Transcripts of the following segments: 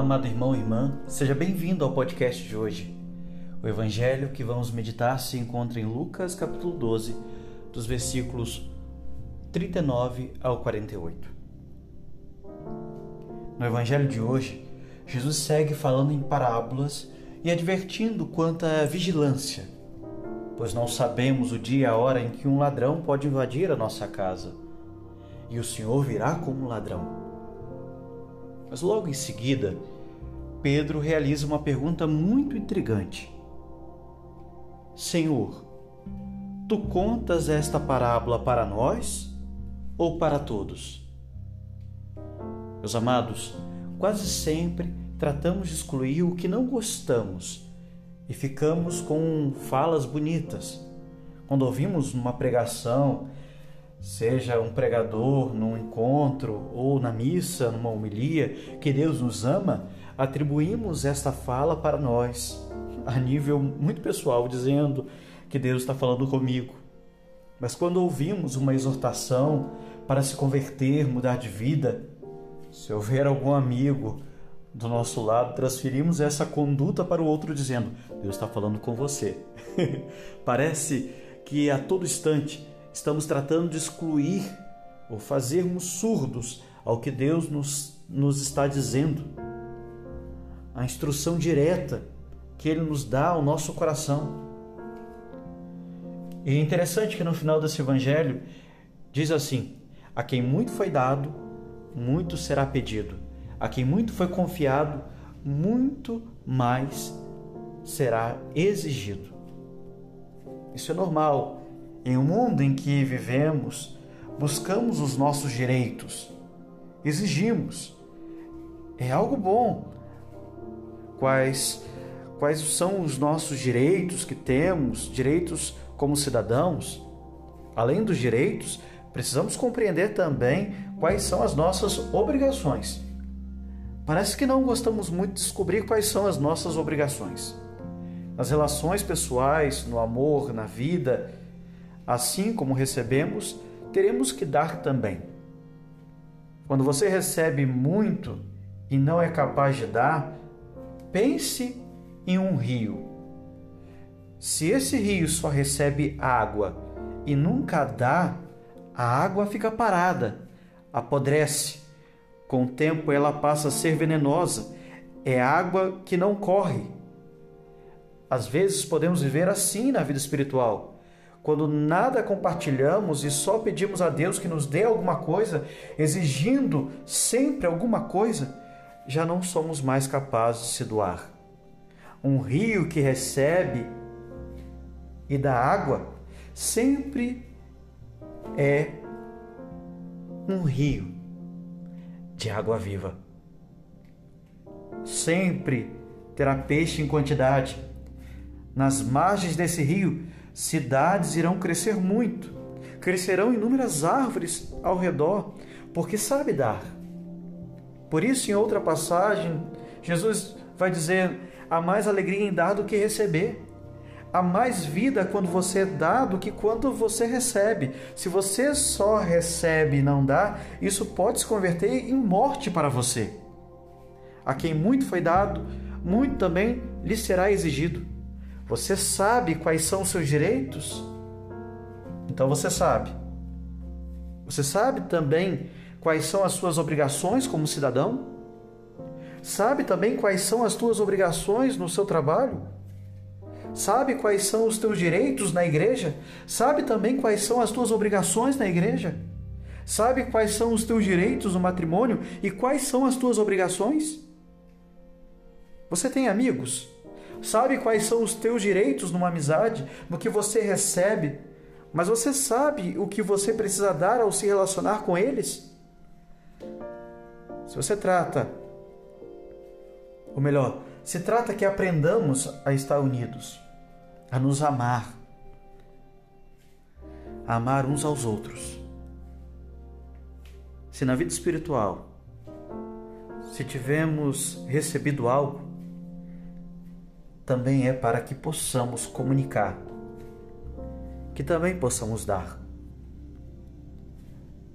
Amado irmão e irmã, seja bem-vindo ao podcast de hoje. O evangelho que vamos meditar se encontra em Lucas, capítulo 12, dos versículos 39 ao 48. No evangelho de hoje, Jesus segue falando em parábolas e advertindo quanto à vigilância, pois não sabemos o dia e a hora em que um ladrão pode invadir a nossa casa, e o Senhor virá como um ladrão. Mas logo em seguida, Pedro realiza uma pergunta muito intrigante: Senhor, tu contas esta parábola para nós ou para todos? Meus amados, quase sempre tratamos de excluir o que não gostamos e ficamos com falas bonitas. Quando ouvimos uma pregação, seja um pregador num encontro ou na missa, numa homilia, que Deus nos ama, atribuímos esta fala para nós, a nível muito pessoal, dizendo que Deus está falando comigo. Mas quando ouvimos uma exortação para se converter, mudar de vida, se houver algum amigo do nosso lado, transferimos essa conduta para o outro, dizendo: Deus está falando com você. Parece que a todo instante estamos tratando de excluir ou fazermos surdos ao que Deus nos, nos está dizendo. A instrução direta que Ele nos dá ao nosso coração. E é interessante que no final desse evangelho diz assim: A quem muito foi dado, muito será pedido. A quem muito foi confiado, muito mais será exigido. Isso é normal em um mundo em que vivemos, buscamos os nossos direitos, exigimos. É algo bom. Quais quais são os nossos direitos que temos, direitos como cidadãos? Além dos direitos, precisamos compreender também quais são as nossas obrigações. Parece que não gostamos muito de descobrir quais são as nossas obrigações. Nas relações pessoais, no amor, na vida, Assim como recebemos, teremos que dar também. Quando você recebe muito e não é capaz de dar, pense em um rio. Se esse rio só recebe água e nunca dá, a água fica parada, apodrece. Com o tempo ela passa a ser venenosa. É água que não corre. Às vezes podemos viver assim na vida espiritual quando nada compartilhamos e só pedimos a Deus que nos dê alguma coisa, exigindo sempre alguma coisa, já não somos mais capazes de se doar. Um rio que recebe e dá água sempre é um rio de água viva. Sempre terá peixe em quantidade. Nas margens desse rio cidades irão crescer muito, crescerão inúmeras árvores ao redor, porque sabe dar. Por isso, em outra passagem, Jesus vai dizer: há mais alegria em dar do que receber. Há mais vida quando você dá do que quando você recebe. Se você só recebe e não dá, isso pode se converter em morte para você. A quem muito foi dado, muito também lhe será exigido. Você sabe quais são os seus direitos? Então você sabe. Você sabe também quais são as suas obrigações como cidadão? Sabe também quais são as tuas obrigações no seu trabalho? Sabe quais são os teus direitos na igreja? Sabe também quais são as tuas obrigações na igreja? Sabe quais são os teus direitos no matrimônio e quais são as tuas obrigações? Você tem amigos? sabe quais são os teus direitos numa amizade, no que você recebe, mas você sabe o que você precisa dar ao se relacionar com eles? Se você trata, ou melhor, se trata que aprendamos a estar unidos, a nos amar, a amar uns aos outros. Se na vida espiritual, se tivermos recebido algo, também é para que possamos comunicar, que também possamos dar.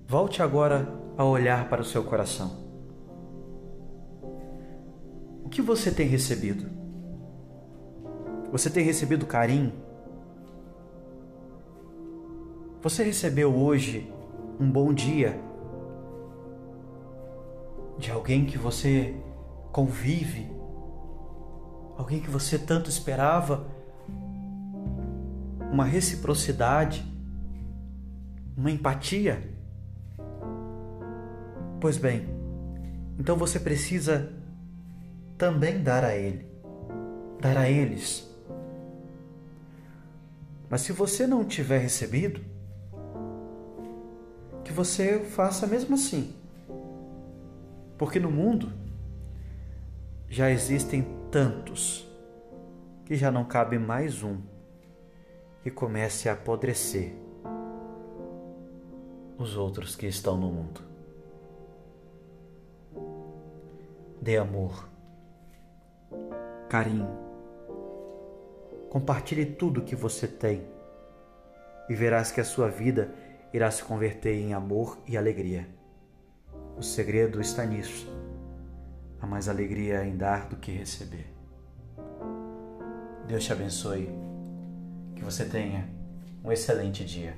Volte agora a olhar para o seu coração. O que você tem recebido? Você tem recebido carinho? Você recebeu hoje um bom dia de alguém que você convive, alguém que você tanto esperava, uma reciprocidade, uma empatia? Pois bem, então você precisa também dar a ele, dar a eles. Mas se você não tiver recebido, que você faça mesmo assim. Porque no mundo já existem tantos que já não cabe mais um que comece a apodrecer os outros que estão no mundo. Dê amor, carinho, compartilhe tudo que você tem e verás que a sua vida irá se converter em amor e alegria. O segredo está nisso. Há mais alegria em dar do que receber. Deus te abençoe. Que você tenha um excelente dia.